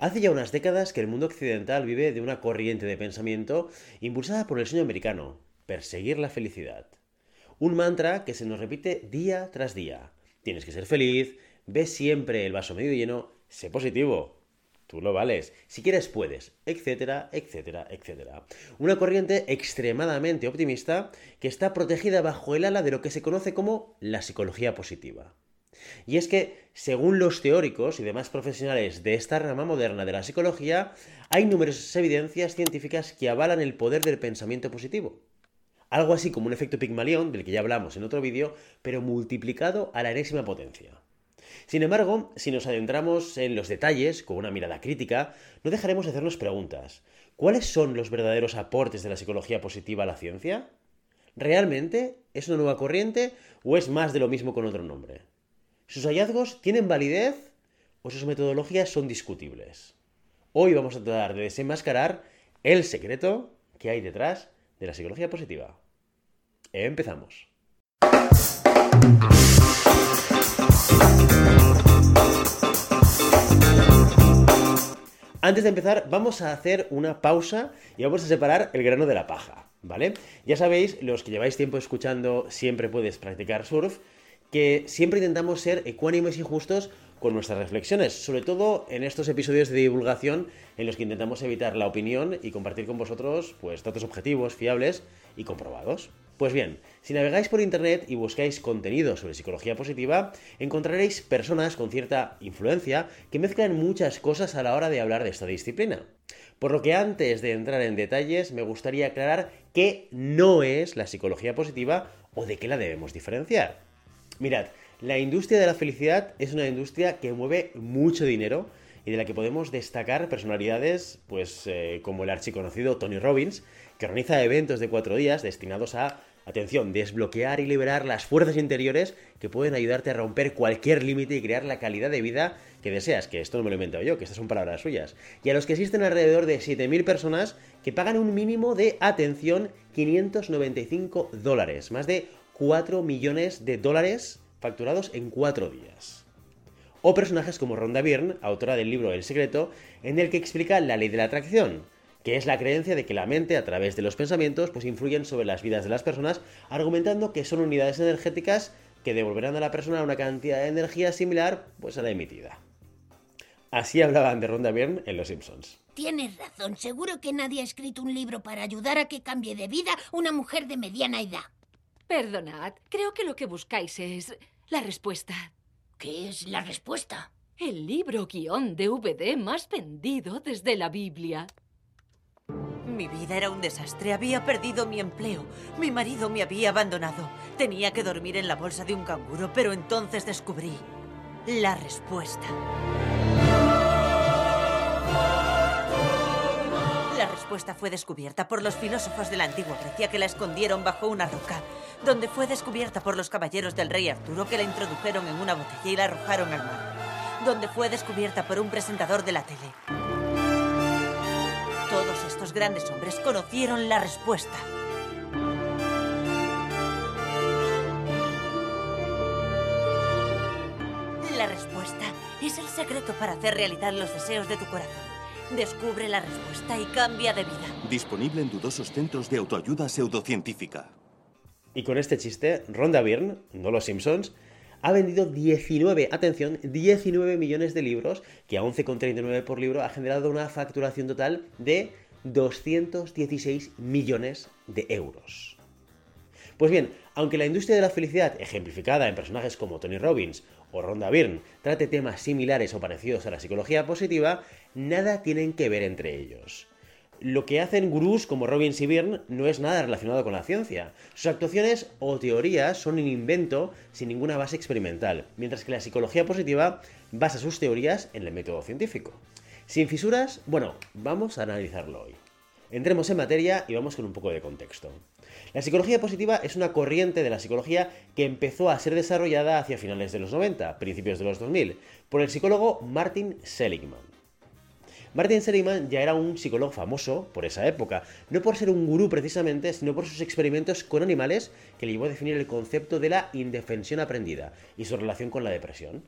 Hace ya unas décadas que el mundo occidental vive de una corriente de pensamiento impulsada por el sueño americano, perseguir la felicidad. Un mantra que se nos repite día tras día. Tienes que ser feliz, ve siempre el vaso medio lleno, sé positivo, tú lo vales, si quieres puedes, etcétera, etcétera, etcétera. Una corriente extremadamente optimista que está protegida bajo el ala de lo que se conoce como la psicología positiva. Y es que, según los teóricos y demás profesionales de esta rama moderna de la psicología, hay numerosas evidencias científicas que avalan el poder del pensamiento positivo. Algo así como un efecto Pigmalión, del que ya hablamos en otro vídeo, pero multiplicado a la enésima potencia. Sin embargo, si nos adentramos en los detalles con una mirada crítica, no dejaremos de hacernos preguntas. ¿Cuáles son los verdaderos aportes de la psicología positiva a la ciencia? ¿Realmente es una nueva corriente o es más de lo mismo con otro nombre? ¿Sus hallazgos tienen validez o sus metodologías son discutibles? Hoy vamos a tratar de desenmascarar el secreto que hay detrás de la psicología positiva. Empezamos. Antes de empezar, vamos a hacer una pausa y vamos a separar el grano de la paja, ¿vale? Ya sabéis, los que lleváis tiempo escuchando Siempre puedes practicar surf, que siempre intentamos ser ecuánimes y justos con nuestras reflexiones, sobre todo en estos episodios de divulgación en los que intentamos evitar la opinión y compartir con vosotros pues datos objetivos, fiables y comprobados. Pues bien, si navegáis por internet y buscáis contenido sobre psicología positiva, encontraréis personas con cierta influencia que mezclan muchas cosas a la hora de hablar de esta disciplina. Por lo que antes de entrar en detalles, me gustaría aclarar qué no es la psicología positiva o de qué la debemos diferenciar. Mirad, la industria de la felicidad es una industria que mueve mucho dinero y de la que podemos destacar personalidades pues eh, como el archiconocido Tony Robbins, que organiza eventos de cuatro días destinados a, atención, desbloquear y liberar las fuerzas interiores que pueden ayudarte a romper cualquier límite y crear la calidad de vida que deseas, que esto no me lo he inventado yo, que estas son palabras suyas. Y a los que existen alrededor de 7.000 personas que pagan un mínimo de, atención, 595 dólares, más de 4 millones de dólares facturados en 4 días. O personajes como Rhonda Byrne, autora del libro El secreto, en el que explica la ley de la atracción, que es la creencia de que la mente, a través de los pensamientos, pues influyen sobre las vidas de las personas, argumentando que son unidades energéticas que devolverán a la persona una cantidad de energía similar pues, a la emitida. Así hablaban de Rhonda Byrne en Los Simpsons. Tienes razón, seguro que nadie ha escrito un libro para ayudar a que cambie de vida una mujer de mediana edad. Perdonad, creo que lo que buscáis es la respuesta. ¿Qué es la respuesta? El libro guion DVD más vendido desde la Biblia. Mi vida era un desastre. Había perdido mi empleo. Mi marido me había abandonado. Tenía que dormir en la bolsa de un canguro, pero entonces descubrí la respuesta. Respuesta fue descubierta por los filósofos de la antigua Grecia que la escondieron bajo una roca, donde fue descubierta por los caballeros del rey Arturo que la introdujeron en una botella y la arrojaron al mar, donde fue descubierta por un presentador de la tele. Todos estos grandes hombres conocieron la respuesta. La respuesta es el secreto para hacer realidad los deseos de tu corazón. Descubre la respuesta y cambia de vida. Disponible en dudosos centros de autoayuda pseudocientífica. Y con este chiste, Rhonda Byrne, no los Simpsons, ha vendido 19, atención, 19 millones de libros, que a 11,39 por libro ha generado una facturación total de 216 millones de euros. Pues bien, aunque la industria de la felicidad, ejemplificada en personajes como Tony Robbins o Rhonda Byrne, trate temas similares o parecidos a la psicología positiva, nada tienen que ver entre ellos. Lo que hacen gurús como Robbins y Byrne no es nada relacionado con la ciencia. Sus actuaciones o teorías son un invento sin ninguna base experimental, mientras que la psicología positiva basa sus teorías en el método científico. Sin fisuras, bueno, vamos a analizarlo hoy. Entremos en materia y vamos con un poco de contexto. La psicología positiva es una corriente de la psicología que empezó a ser desarrollada hacia finales de los 90, principios de los 2000, por el psicólogo Martin Seligman. Martin Seligman ya era un psicólogo famoso por esa época, no por ser un gurú precisamente, sino por sus experimentos con animales que le llevó a definir el concepto de la indefensión aprendida y su relación con la depresión.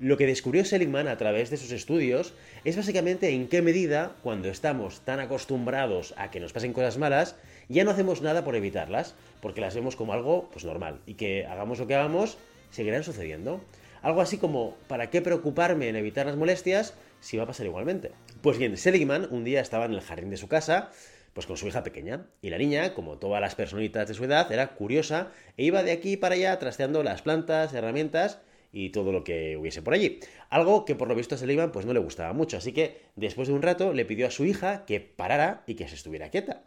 Lo que descubrió Seligman a través de sus estudios es básicamente en qué medida, cuando estamos tan acostumbrados a que nos pasen cosas malas, ya no hacemos nada por evitarlas, porque las vemos como algo pues normal y que hagamos lo que hagamos, seguirán sucediendo. Algo así como, ¿para qué preocuparme en evitar las molestias si va a pasar igualmente? Pues bien, Seligman un día estaba en el jardín de su casa, pues con su hija pequeña, y la niña, como todas las personitas de su edad, era curiosa e iba de aquí para allá trasteando las plantas, herramientas y todo lo que hubiese por allí. Algo que por lo visto a Seligman pues no le gustaba mucho, así que después de un rato le pidió a su hija que parara y que se estuviera quieta.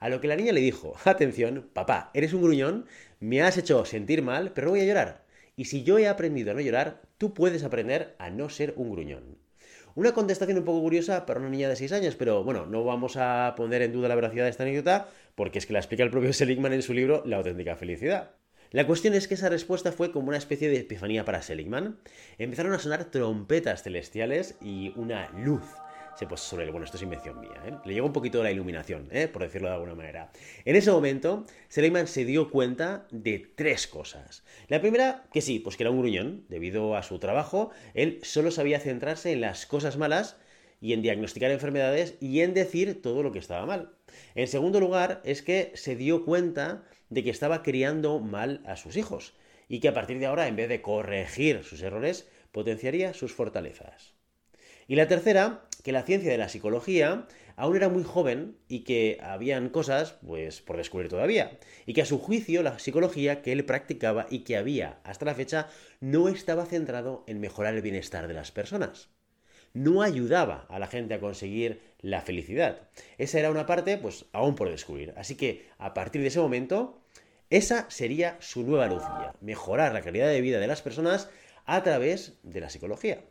A lo que la niña le dijo, atención, papá, eres un gruñón, me has hecho sentir mal, pero no voy a llorar. Y si yo he aprendido a no llorar, tú puedes aprender a no ser un gruñón. Una contestación un poco curiosa para una niña de 6 años, pero bueno, no vamos a poner en duda la veracidad de esta anécdota porque es que la explica el propio Seligman en su libro La auténtica felicidad. La cuestión es que esa respuesta fue como una especie de epifanía para Seligman. Empezaron a sonar trompetas celestiales y una luz se puso sobre él. Bueno, esto es invención mía, ¿eh? Le llegó un poquito la iluminación, ¿eh? por decirlo de alguna manera. En ese momento, Seligman se dio cuenta de tres cosas. La primera, que sí, pues que era un gruñón. Debido a su trabajo, él solo sabía centrarse en las cosas malas y en diagnosticar enfermedades y en decir todo lo que estaba mal. En segundo lugar, es que se dio cuenta de que estaba criando mal a sus hijos y que a partir de ahora, en vez de corregir sus errores, potenciaría sus fortalezas. Y la tercera, que la ciencia de la psicología aún era muy joven y que habían cosas, pues, por descubrir todavía. Y que a su juicio la psicología que él practicaba y que había hasta la fecha no estaba centrado en mejorar el bienestar de las personas. No ayudaba a la gente a conseguir la felicidad. Esa era una parte, pues, aún por descubrir. Así que, a partir de ese momento, esa sería su nueva luz mejorar la calidad de vida de las personas a través de la psicología.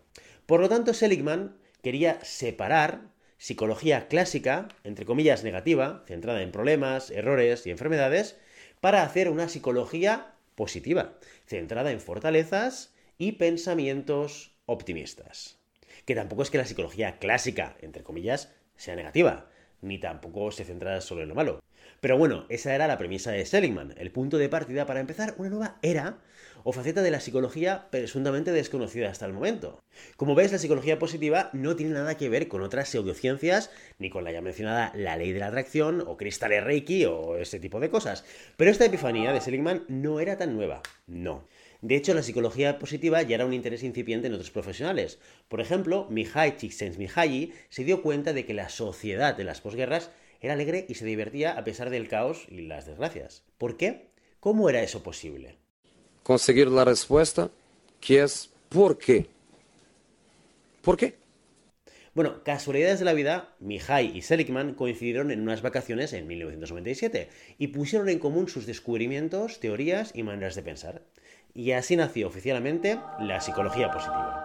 Por lo tanto, Seligman quería separar psicología clásica, entre comillas negativa, centrada en problemas, errores y enfermedades, para hacer una psicología positiva, centrada en fortalezas y pensamientos optimistas. Que tampoco es que la psicología clásica, entre comillas, sea negativa, ni tampoco se centra solo en lo malo. Pero bueno, esa era la premisa de Seligman, el punto de partida para empezar una nueva era o faceta de la psicología presuntamente desconocida hasta el momento. Como ves, la psicología positiva no tiene nada que ver con otras pseudociencias, ni con la ya mencionada la ley de la atracción, o cristales reiki, o ese tipo de cosas. Pero esta epifanía de Seligman no era tan nueva, no. De hecho, la psicología positiva ya era un interés incipiente en otros profesionales. Por ejemplo, Mihai Csikszentmihalyi se dio cuenta de que la sociedad de las posguerras era alegre y se divertía a pesar del caos y las desgracias. ¿Por qué? ¿Cómo era eso posible? Conseguir la respuesta, que es ¿por qué? ¿Por qué? Bueno, casualidades de la vida, Mihai y Seligman coincidieron en unas vacaciones en 1997 y pusieron en común sus descubrimientos, teorías y maneras de pensar. Y así nació oficialmente la psicología positiva.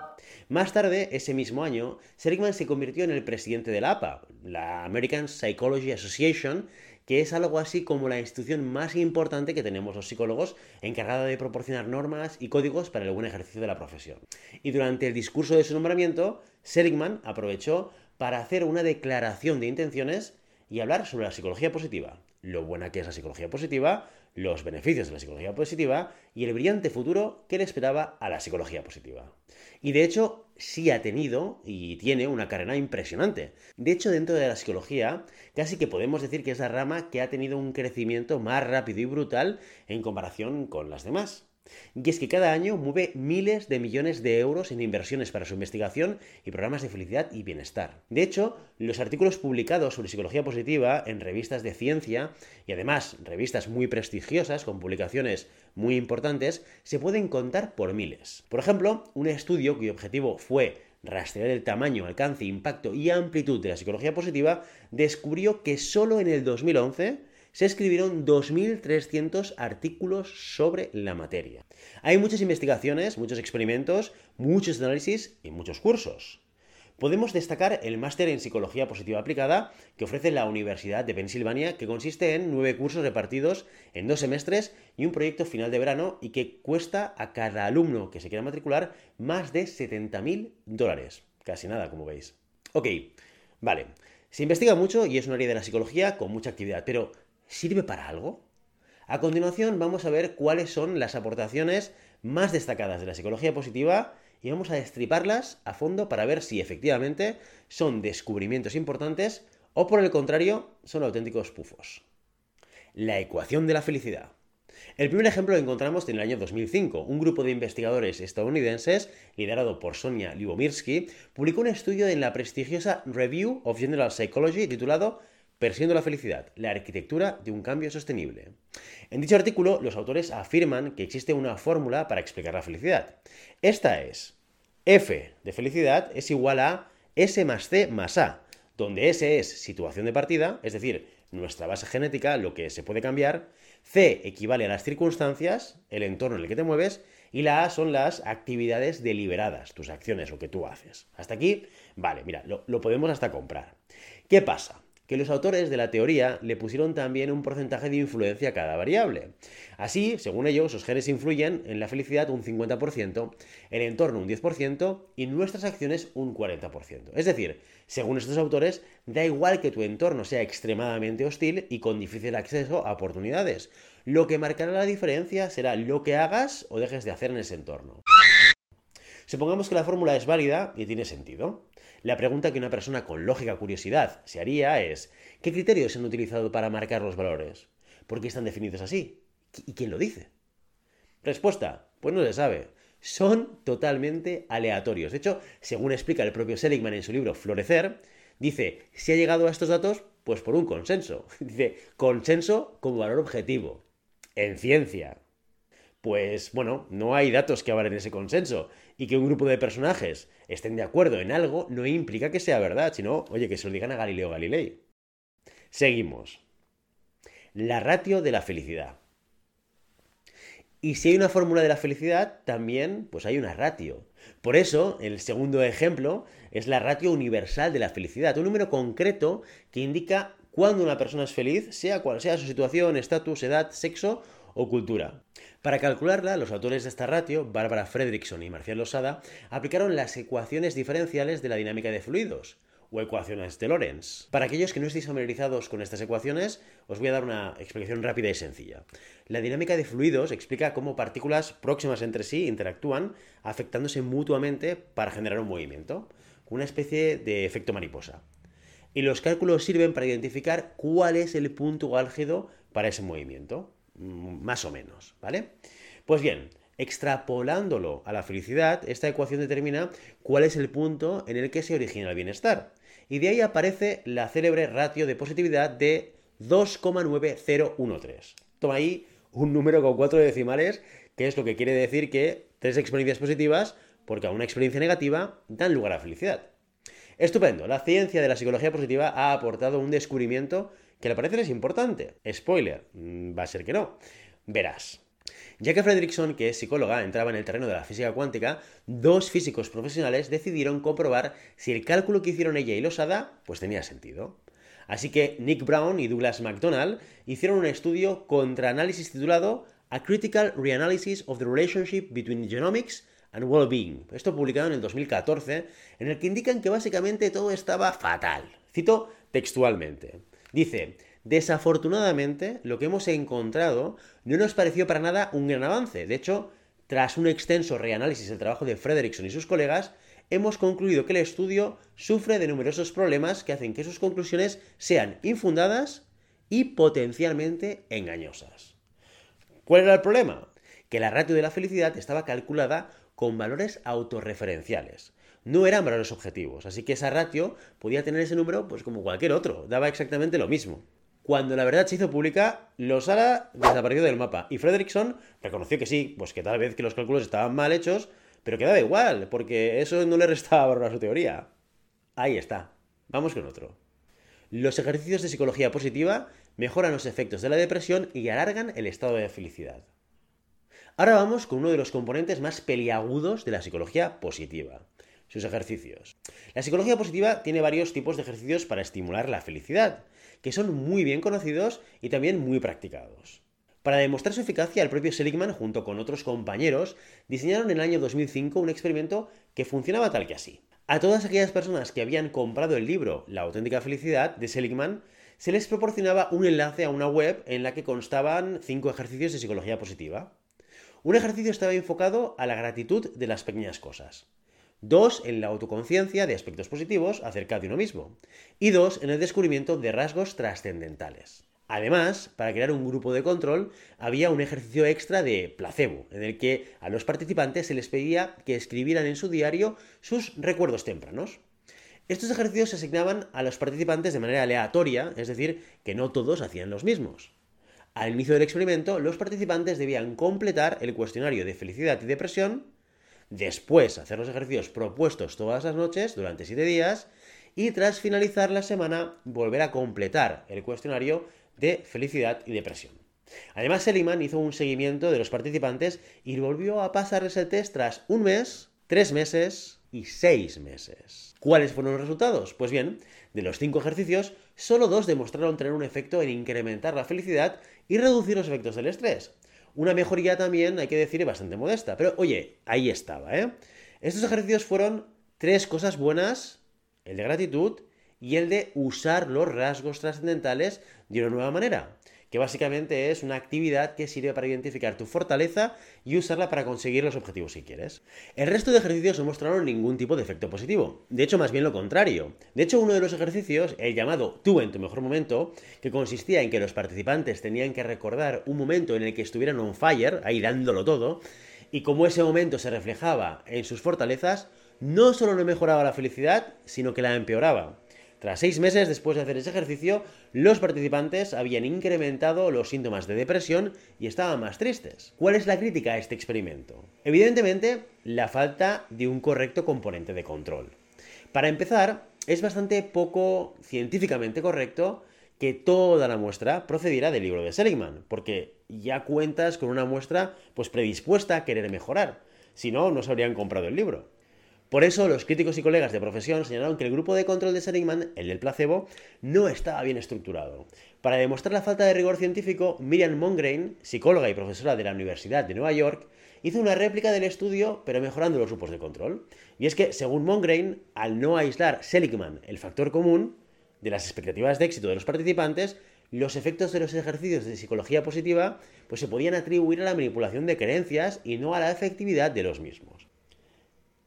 Más tarde, ese mismo año, Seligman se convirtió en el presidente de la APA, la American Psychology Association, que es algo así como la institución más importante que tenemos los psicólogos, encargada de proporcionar normas y códigos para el buen ejercicio de la profesión. Y durante el discurso de su nombramiento, Seligman aprovechó para hacer una declaración de intenciones y hablar sobre la psicología positiva, lo buena que es la psicología positiva, los beneficios de la psicología positiva y el brillante futuro que le esperaba a la psicología positiva. Y de hecho, sí ha tenido y tiene una carrera impresionante. De hecho, dentro de la psicología, casi que podemos decir que es la rama que ha tenido un crecimiento más rápido y brutal en comparación con las demás. Y es que cada año mueve miles de millones de euros en inversiones para su investigación y programas de felicidad y bienestar. De hecho, los artículos publicados sobre psicología positiva en revistas de ciencia y además revistas muy prestigiosas con publicaciones muy importantes se pueden contar por miles. Por ejemplo, un estudio cuyo objetivo fue rastrear el tamaño, alcance, impacto y amplitud de la psicología positiva, descubrió que solo en el 2011 se escribieron 2.300 artículos sobre la materia. Hay muchas investigaciones, muchos experimentos, muchos análisis y muchos cursos. Podemos destacar el máster en Psicología Positiva Aplicada que ofrece la Universidad de Pensilvania, que consiste en nueve cursos repartidos en dos semestres y un proyecto final de verano y que cuesta a cada alumno que se quiera matricular más de 70.000 dólares. Casi nada, como veis. Ok, vale. Se investiga mucho y es un área de la psicología con mucha actividad, pero ¿Sirve para algo? A continuación vamos a ver cuáles son las aportaciones más destacadas de la psicología positiva y vamos a destriparlas a fondo para ver si efectivamente son descubrimientos importantes o por el contrario son auténticos pufos. La ecuación de la felicidad. El primer ejemplo lo encontramos en el año 2005. Un grupo de investigadores estadounidenses, liderado por Sonia Libomirsky, publicó un estudio en la prestigiosa Review of General Psychology titulado Persiguiendo la felicidad, la arquitectura de un cambio sostenible. En dicho artículo, los autores afirman que existe una fórmula para explicar la felicidad. Esta es F de felicidad es igual a S más C más A, donde S es situación de partida, es decir, nuestra base genética, lo que se puede cambiar, C equivale a las circunstancias, el entorno en el que te mueves, y la A son las actividades deliberadas, tus acciones, lo que tú haces. Hasta aquí, vale, mira, lo, lo podemos hasta comprar. ¿Qué pasa? Que los autores de la teoría le pusieron también un porcentaje de influencia a cada variable. Así, según ellos, los genes influyen en la felicidad un 50%, el entorno un 10% y nuestras acciones un 40%. Es decir, según estos autores, da igual que tu entorno sea extremadamente hostil y con difícil acceso a oportunidades. Lo que marcará la diferencia será lo que hagas o dejes de hacer en ese entorno. Supongamos que la fórmula es válida y tiene sentido. La pregunta que una persona con lógica curiosidad se haría es, ¿qué criterios se han utilizado para marcar los valores? ¿Por qué están definidos así? ¿Y quién lo dice? Respuesta, pues no se sabe. Son totalmente aleatorios. De hecho, según explica el propio Seligman en su libro Florecer, dice, si ha llegado a estos datos, pues por un consenso. Dice, consenso como valor objetivo. En ciencia, pues bueno, no hay datos que avalen ese consenso. Y que un grupo de personajes estén de acuerdo en algo no implica que sea verdad, sino, oye, que se lo digan a Galileo Galilei. Seguimos. La ratio de la felicidad. Y si hay una fórmula de la felicidad, también pues hay una ratio. Por eso, el segundo ejemplo es la ratio universal de la felicidad, un número concreto que indica cuándo una persona es feliz, sea cual sea su situación, estatus, edad, sexo o cultura. Para calcularla, los autores de esta ratio, Bárbara Fredrickson y Marcial Losada, aplicaron las ecuaciones diferenciales de la dinámica de fluidos, o ecuaciones de Lorentz. Para aquellos que no estéis familiarizados con estas ecuaciones, os voy a dar una explicación rápida y sencilla. La dinámica de fluidos explica cómo partículas próximas entre sí interactúan, afectándose mutuamente para generar un movimiento, una especie de efecto mariposa. Y los cálculos sirven para identificar cuál es el punto álgido para ese movimiento. Mm, más o menos, ¿vale? Pues bien, extrapolándolo a la felicidad, esta ecuación determina cuál es el punto en el que se origina el bienestar. Y de ahí aparece la célebre ratio de positividad de 2,9013. Toma ahí un número con cuatro decimales, que es lo que quiere decir que tres experiencias positivas, porque a una experiencia negativa, dan lugar a felicidad. Estupendo, la ciencia de la psicología positiva ha aportado un descubrimiento que le parece es importante. Spoiler, mm, va a ser que no. Verás. Ya que Fredrickson, que es psicóloga, entraba en el terreno de la física cuántica, dos físicos profesionales decidieron comprobar si el cálculo que hicieron ella y Losada pues tenía sentido. Así que Nick Brown y Douglas McDonald hicieron un estudio contra análisis titulado A Critical Reanalysis of the Relationship Between Genomics and Well-Being. Esto publicado en el 2014, en el que indican que básicamente todo estaba fatal. Cito textualmente. Dice, desafortunadamente lo que hemos encontrado no nos pareció para nada un gran avance. De hecho, tras un extenso reanálisis del trabajo de Frederickson y sus colegas, hemos concluido que el estudio sufre de numerosos problemas que hacen que sus conclusiones sean infundadas y potencialmente engañosas. ¿Cuál era el problema? Que la ratio de la felicidad estaba calculada con valores autorreferenciales no eran valores objetivos, así que esa ratio podía tener ese número pues como cualquier otro, daba exactamente lo mismo. Cuando la verdad se hizo pública, Losara desapareció del mapa y Fredrickson reconoció que sí, pues que tal vez que los cálculos estaban mal hechos, pero que daba igual, porque eso no le restaba valor a su teoría. Ahí está. Vamos con otro. Los ejercicios de psicología positiva mejoran los efectos de la depresión y alargan el estado de felicidad. Ahora vamos con uno de los componentes más peliagudos de la psicología positiva, sus ejercicios. La psicología positiva tiene varios tipos de ejercicios para estimular la felicidad, que son muy bien conocidos y también muy practicados. Para demostrar su eficacia, el propio Seligman, junto con otros compañeros, diseñaron en el año 2005 un experimento que funcionaba tal que así. A todas aquellas personas que habían comprado el libro La auténtica felicidad de Seligman, se les proporcionaba un enlace a una web en la que constaban cinco ejercicios de psicología positiva. Un ejercicio estaba enfocado a la gratitud de las pequeñas cosas. Dos, en la autoconciencia de aspectos positivos acerca de uno mismo. Y dos, en el descubrimiento de rasgos trascendentales. Además, para crear un grupo de control, había un ejercicio extra de placebo, en el que a los participantes se les pedía que escribieran en su diario sus recuerdos tempranos. Estos ejercicios se asignaban a los participantes de manera aleatoria, es decir, que no todos hacían los mismos. Al inicio del experimento, los participantes debían completar el cuestionario de felicidad y depresión, después hacer los ejercicios propuestos todas las noches durante 7 días y tras finalizar la semana volver a completar el cuestionario de felicidad y depresión. Además, Seligman hizo un seguimiento de los participantes y volvió a pasarles el test tras un mes, tres meses y seis meses. ¿Cuáles fueron los resultados? Pues bien, de los cinco ejercicios, solo dos demostraron tener un efecto en incrementar la felicidad y reducir los efectos del estrés. Una mejoría también, hay que decir, bastante modesta, pero oye, ahí estaba, ¿eh? Estos ejercicios fueron tres cosas buenas, el de gratitud, y el de usar los rasgos trascendentales de una nueva manera, que básicamente es una actividad que sirve para identificar tu fortaleza y usarla para conseguir los objetivos que quieres. El resto de ejercicios no mostraron ningún tipo de efecto positivo, de hecho más bien lo contrario. De hecho uno de los ejercicios, el llamado tú en tu mejor momento, que consistía en que los participantes tenían que recordar un momento en el que estuvieran on fire, ahí dándolo todo, y como ese momento se reflejaba en sus fortalezas, no solo no mejoraba la felicidad, sino que la empeoraba. Tras seis meses después de hacer ese ejercicio, los participantes habían incrementado los síntomas de depresión y estaban más tristes. ¿Cuál es la crítica a este experimento? Evidentemente, la falta de un correcto componente de control. Para empezar, es bastante poco científicamente correcto que toda la muestra procediera del libro de Seligman, porque ya cuentas con una muestra pues predispuesta a querer mejorar. Si no, no se habrían comprado el libro. Por eso, los críticos y colegas de profesión señalaron que el grupo de control de Seligman, el del placebo, no estaba bien estructurado. Para demostrar la falta de rigor científico, Miriam Mongrain, psicóloga y profesora de la Universidad de Nueva York, hizo una réplica del estudio, pero mejorando los grupos de control. Y es que, según Mongrain, al no aislar Seligman el factor común de las expectativas de éxito de los participantes, los efectos de los ejercicios de psicología positiva pues se podían atribuir a la manipulación de creencias y no a la efectividad de los mismos.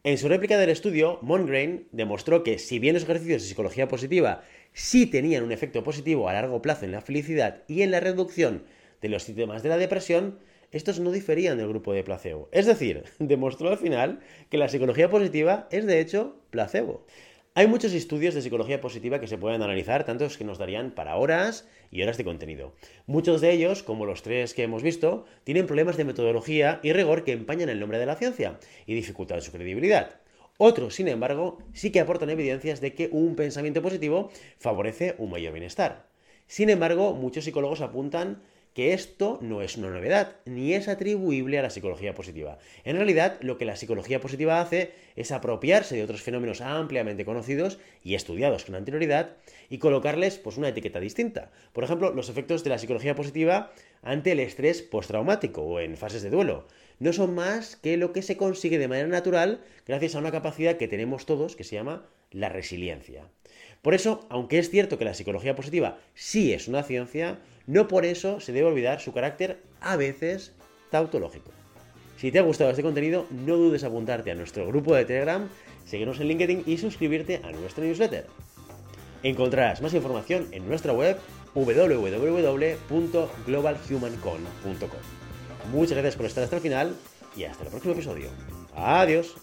En su réplica del estudio, Mongrain demostró que si bien los ejercicios de psicología positiva sí tenían un efecto positivo a largo plazo en la felicidad y en la reducción de los síntomas de la depresión, estos no diferían del grupo de placebo. Es decir, demostró al final que la psicología positiva es de hecho placebo. Hay muchos estudios de psicología positiva que se pueden analizar, tantos que nos darían para horas y horas de contenido. Muchos de ellos, como los tres que hemos visto, tienen problemas de metodología y rigor que empañan el nombre de la ciencia y dificultan su credibilidad. Otros, sin embargo, sí que aportan evidencias de que un pensamiento positivo favorece un mayor bienestar. Sin embargo, muchos psicólogos apuntan que esto no es una novedad, ni es atribuible a la psicología positiva. En realidad, lo que la psicología positiva hace es apropiarse de otros fenómenos ampliamente conocidos y estudiados con anterioridad y colocarles pues, una etiqueta distinta. Por ejemplo, los efectos de la psicología positiva ante el estrés postraumático o en fases de duelo. No son más que lo que se consigue de manera natural gracias a una capacidad que tenemos todos que se llama la resiliencia. Por eso, aunque es cierto que la psicología positiva sí es una ciencia, no por eso se debe olvidar su carácter a veces tautológico. Si te ha gustado este contenido, no dudes en apuntarte a nuestro grupo de Telegram, seguirnos en LinkedIn y suscribirte a nuestra newsletter. Encontrarás más información en nuestra web www.globalhumancon.com. Muchas gracias por estar hasta el final y hasta el próximo episodio. Adiós.